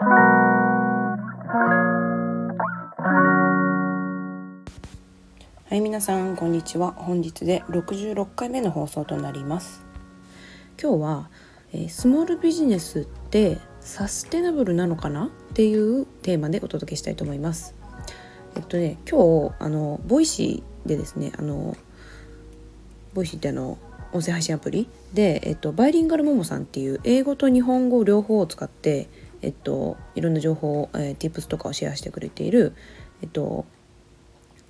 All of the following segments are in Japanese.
はい皆さんこんにちは。本日で66回目の放送となります。今日は、えー、スモールビジネスってサステナブルなのかなっていうテーマでお届けしたいと思います。えっとね今日あの Voicyでですねあの Voicyってあの音声配信アプリで、えっと、バイリンガルモモさんっていう英語と日本語両方を使って、えっと、いろんな情報を、えー、Tips とかをシェアしてくれている、えっと、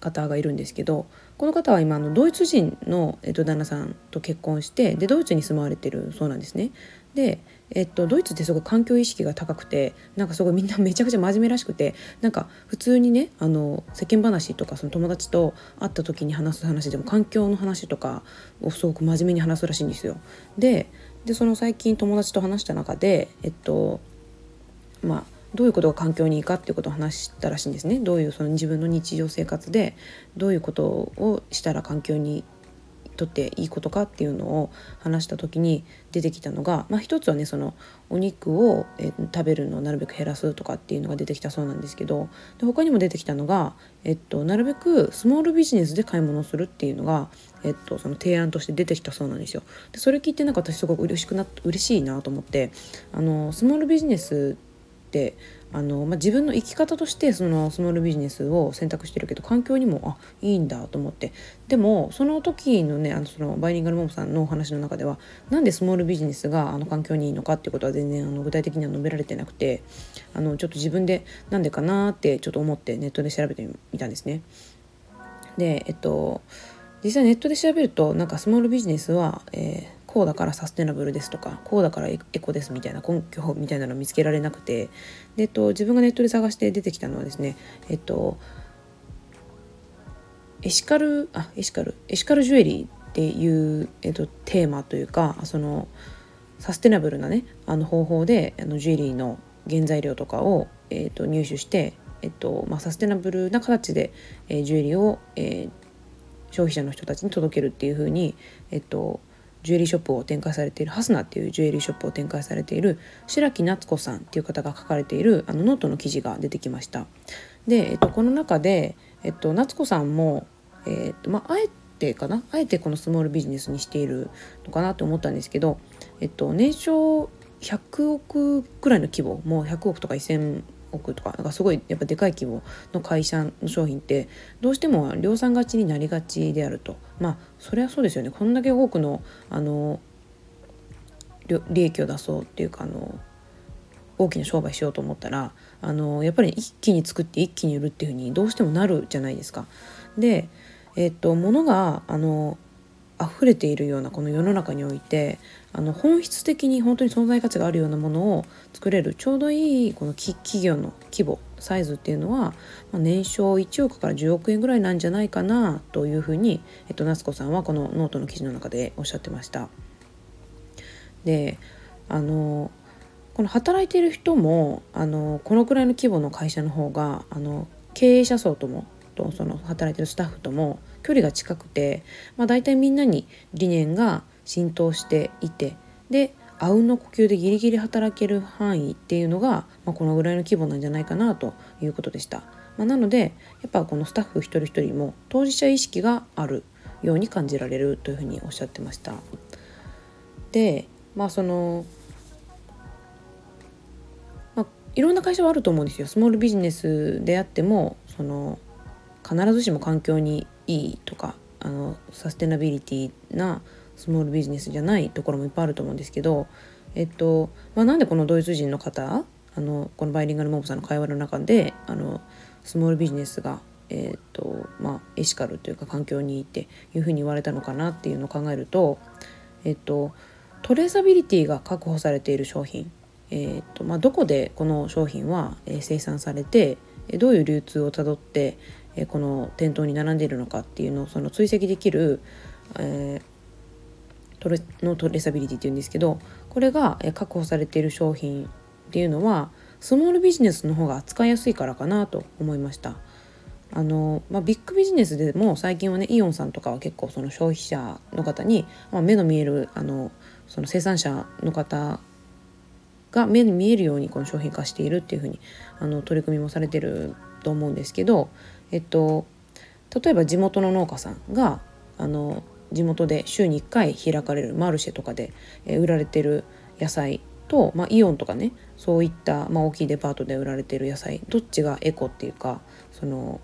方がいるんですけどこの方は今のドイツ人の、えっと、旦那さんと結婚してでドイツに住まわれてるそうなんですね。で、えっと、ドイツってすごい環境意識が高くてなんかすごいみんなめちゃくちゃ真面目らしくてなんか普通にねあの世間話とかその友達と会った時に話す話でも環境の話とかをすごく真面目に話すらしいんですよ。ででその最近友達と話した中でえっとまあどういうことが環境にいいかっていうことを話したらしいんですねどういうその自分の日常生活でどういうことをしたら環境にとっていいことかっていうのを話した時に出てきたのが、まあ、一つはねそのお肉を、え食べるのをなるべく減らすとかっていうのが出てきたそうなんですけどで他にも出てきたのが、えっと、なるべくスモールビジネスで買い物をするっていうのが、えっと、その提案として出てきたそうなんですよ。でそれ聞いてなんか私すごく嬉しくな嬉しいなと思ってあのスモールビジネスってあの、まあ、自分の生き方としてそのスモールビジネスを選択してるけど環境にもあいいんだと思ってでもその時のねあのそのバイリンガルモモさんのお話の中ではなんでスモールビジネスがあの環境にいいのかっていうことは全然あの具体的には述べられてなくてあのちょっと自分でなんでかなってちょっと思ってネットで調べてみたんですね。でえっと実際ネットで調べるとなんかスモールビジネスは、えーこうだからサステナブルですとかこうだからエコですみたいな根拠みたいなの見つけられなくてで、えっと、自分がネットで探して出てきたのはですねえっとエシカルあエシカルエシカルジュエリーっていう、えっと、テーマというかそのサステナブルなねあの方法であのジュエリーの原材料とかを、えっと、入手して、えっとまあ、サステナブルな形で、えー、ジュエリーを、えー、消費者の人たちに届けるっていう風にえっとジュエリーショップを展開されているハスナっていうジュエリーショップを展開されている白木夏子さんっていう方が書かれているあのノートの記事が出てきました。で、えっと、この中で、えっと、夏子さんも、えっとまあ、あえてかな？あえてこのスモールビジネスにしているのかなと思ったんですけど、えっと、年商100億くらいの規模もう100億とか1,000億とかなんかすごいやっぱでかい規模の会社の商品ってどうしても量産勝ちになりがちであるとまあそれはそうですよねこんだけ多くのあの利益を出そうっていうかあの大きな商売しようと思ったらあのやっぱり一気に作って一気に売るっていうふうにどうしてもなるじゃないですか。で、えっと物があの溢れているようなこの世の中においてあの本質的に本当に存在価値があるようなものを作れるちょうどいいこの企業の規模サイズっていうのは、まあ、年商1億から10億円ぐらいなんじゃないかなというふうに、えっと、夏子さんはこのノートの記事の中でおっしゃってました。であのこの働いている人もあのこのくらいの規模の会社の方があの経営者層ともとその働いてるスタッフとも距離が近くて、まあ、大体みんなに理念が浸透していてであうんの呼吸でギリギリ働ける範囲っていうのが、まあ、このぐらいの規模なんじゃないかなということでした。まあ、なのでやっぱこのスタッフ一人一人も当事者意識があるように感じられるというふうにおっしゃってました。でまあそのまあ、いろんな会社はあると思うんですよ。スモールビジネスであってもその必ずしも環境にいいとかあのサステナビリティなスモールビジネスじゃないところもいっぱいあると思うんですけど、えっとまあ、なんでこのドイツ人の方あのこのバイリンガルモーブさんの会話の中であのスモールビジネスが、えっとまあ、エシカルというか環境にいいっていうふうに言われたのかなっていうのを考えると、えっと、トレーサビリティが確保されている商品、えっとまあ、どこでこの商品は生産されてどういう流通をたどってえこの店頭に並んでいるのかっていうのをその追跡できる、えートレのトレサビリティっていうんですけどこれが確保されている商品っていうのはスモールビジネスの方が扱いやすいからかなと思いました。あのまあ、ビッグビジネスでも最近はねイオンさんとかは結構その消費者の方に、まあ、目の見えるあのその生産者の方が目に見えるようにこの商品化しているっていうふうにあの取り組みもされてると思うんですけど、えっと、例えば地元の農家さんがあの地元で週に1回開かれるマルシェとかで、え売られてる野菜と、まあ、イオンとかねそういった、まあ、大きいデパートで売られてる野菜どっちがエコっていうかその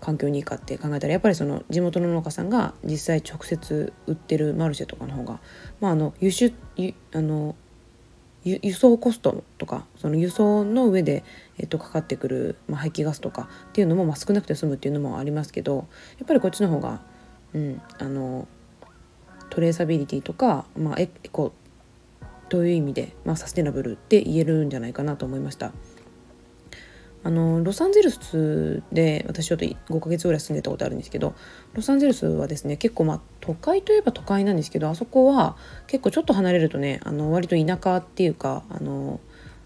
環境にいいかって考えたらやっぱりその地元の農家さんが実際直接売ってるマルシェとかの方が、まあ、あの輸出あの輸送コストとかその輸送の上で、えっと、かかってくる、まあ、排気ガスとかっていうのも、まあ、少なくて済むっていうのもありますけどやっぱりこっちの方が、うん、あのトレーサビリティとか、まあ、エコという意味で、まあ、サステナブルって言えるんじゃないかなと思いました。あのロサンゼルスで私ちょっと5ヶ月ぐらい住んでたことあるんですけどロサンゼルスはですね結構まあ都会といえば都会なんですけどあそこは結構ちょっと離れるとねあの割と田舎っていうかあの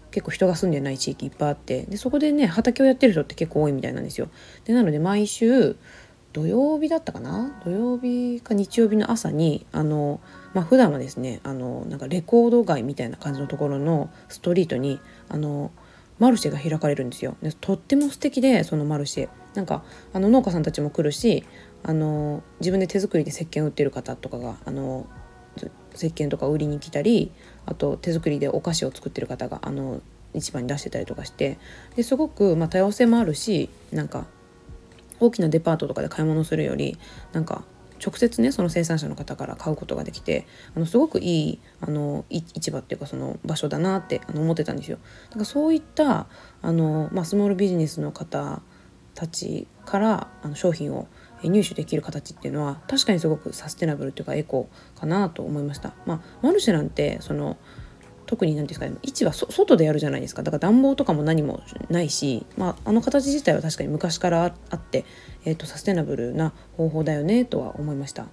結構人が住んでない地域いっぱいあってでそこでね畑をやってる人って結構多いみたいなんですよ。でなので毎週土曜日だったかな？土曜日か日曜日の朝にあの、まあ、普段はですねあのなんかレコード街みたいな感じのところのストリートにあのマルシェが開かれるんですよ。でとっても素敵でそのマルシェなんかあの農家さんたちも来るしあの自分で手作りで石鹸売ってる方とかがあの石鹸とか売りに来たりあと手作りでお菓子を作ってる方があの市場に出してたりとかしてですごく、まあ、多様性もあるしなんか大きなデパートとかで買い物するよりなんか直接ねその生産者の方から買うことができてあのすごくいいあの市場っていうかその場所だなってあの思ってたんですよ。だからそういったあの、まあ、スモールビジネスの方たちからあの商品を入手できる形っていうのは確かにすごくサステナブルっていうかエコかなと思いました。まあ、マルシェなんてその特に何ですかね位置は外でやるじゃないですかだから暖房とかも何もないし、まあ、あの形自体は確かに昔からあって、えーと、サステナブルな方法だよねとは思いました。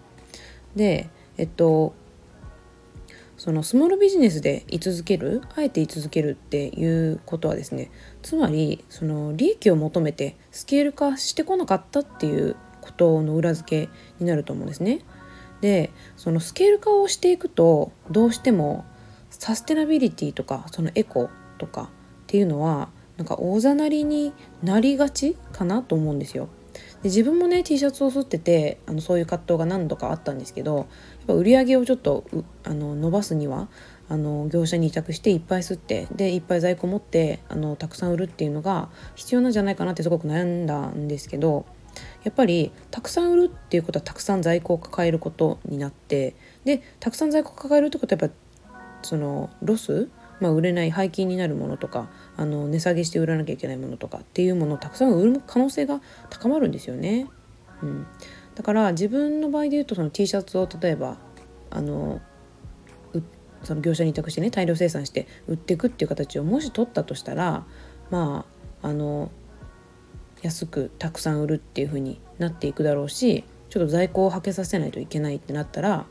でえっとそのスモールビジネスで居続けるあえて居続けるっていうことはですねつまりその利益を求めてスケール化してこなかったっていうことの裏付けになると思うんですね。でそのスケール化をしていくとどうしてもサステナビリティとかそのエコとかっていうのはなんか大ざなりになりがちかなと思うんですよ。で自分もね T シャツを吸っててあのそういう葛藤が何度かあったんですけどやっぱ売り上げをちょっとあの伸ばすにはあの業者に委託していっぱい吸ってでいっぱい在庫持ってあのたくさん売るっていうのが必要なんじゃないかなってすごく悩んだんですけどやっぱりたくさん売るっていうことはたくさん在庫を抱えることになってでたくさん在庫を抱えるってことはやっぱそのロス、まあ、売れない廃棄になるものとかあの値下げして売らなきゃいけないものとかっていうものをたくさん売る可能性が高まるんですよね。うん、だから自分の場合で言うとその T シャツを例えばあのその業者に委託してね大量生産して売っていくっていう形をもし取ったとしたらまああの安くたくさん売るっていう風になっていくだろうしちょっと在庫をはけさせないといけないってなったら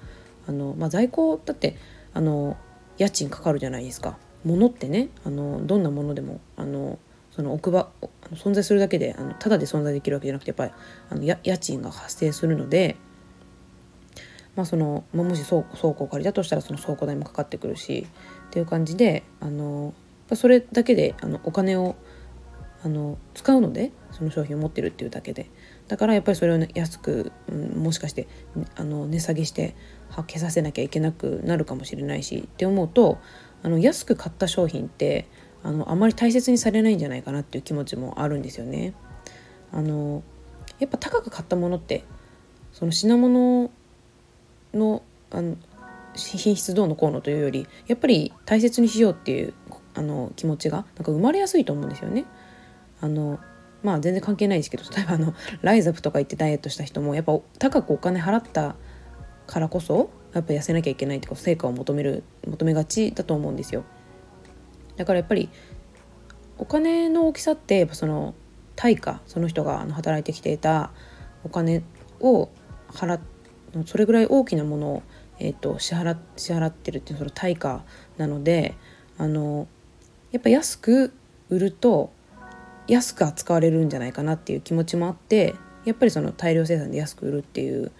あの、まあ、在庫だってあの家賃かかるじゃないですか。物ってねあのどんなものでもあのその置く場存在するだけであのただで存在できるわけじゃなくてやっぱりあの家賃が発生するので、まあその、もし倉倉庫を借りたとしたらその倉庫代もかかってくるしっていう感じであのそれだけであのお金をあの使うのでその商品を持ってるっていうだけでだからやっぱりそれを、ね、安く、うん、もしかしてあの値下げして発揮させなきゃいけなくなるかもしれないしって思うとあの安く買った商品ってあのあまり大切にされないんじゃないかなっていう気持ちもあるんですよね。あのやっぱ高く買ったものってその品物のあの品質どうのこうのというよりやっぱり大切にしようっていうあの気持ちがなんか生まれやすいと思うんですよね。あのまあ全然関係ないですけど 例えばあのライザップとか行ってダイエットした人もやっぱ高くお金払ったからこそやっぱ痩せなきゃいけないって成果を求める求めがちだと思うんですよ。だからやっぱりお金の大きさってやっぱその対価その人が働いてきていたお金を払それぐらい大きなものを、えーと、支払支払ってるっていうその対価なのであのやっぱ安く売ると安く扱われるんじゃないかなっていう気持ちもあってやっぱりその大量生産で安く売るっていう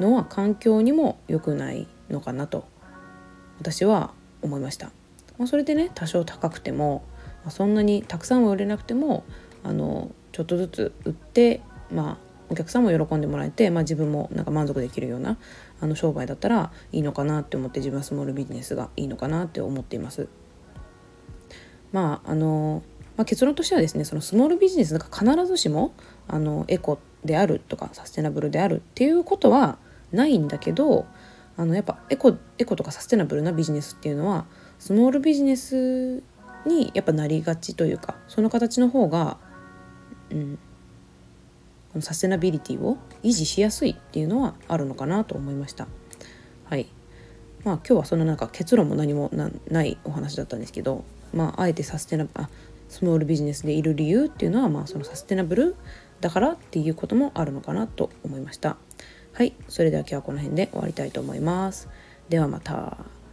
のは環境にも良くないのかなと私は思いましたまあ、それでね多少高くても、まあ、そんなにたくさんは売れなくてもあのちょっとずつ売ってまあお客さんも喜んでもらえて、まあ、自分もなんか満足できるようなあの商売だったらいいのかなって思って自分はスモールビジネスがいいのかなって思っています。まああのまあ、結論としてはですねそのスモールビジネスが必ずしもあのエコであるとかサステナブルであるっていうことはないんだけどあのやっぱエコエコとかサステナブルなビジネスっていうのはスモールビジネスにやっぱなりがちというかその形の方が、うん、このサステナビリティを維持しやすいっていうのはあるのかなと思いました。はいまあ、今日はそのなんか結論も何もないお話だったんですけど、まあ、あえてサステナあスモールビジネスでいる理由っていうのは、まあ、そのサステナブルだからっていうこともあるのかなと思いました。はい、それでは今日はこの辺で終わりたいと思います。ではまた。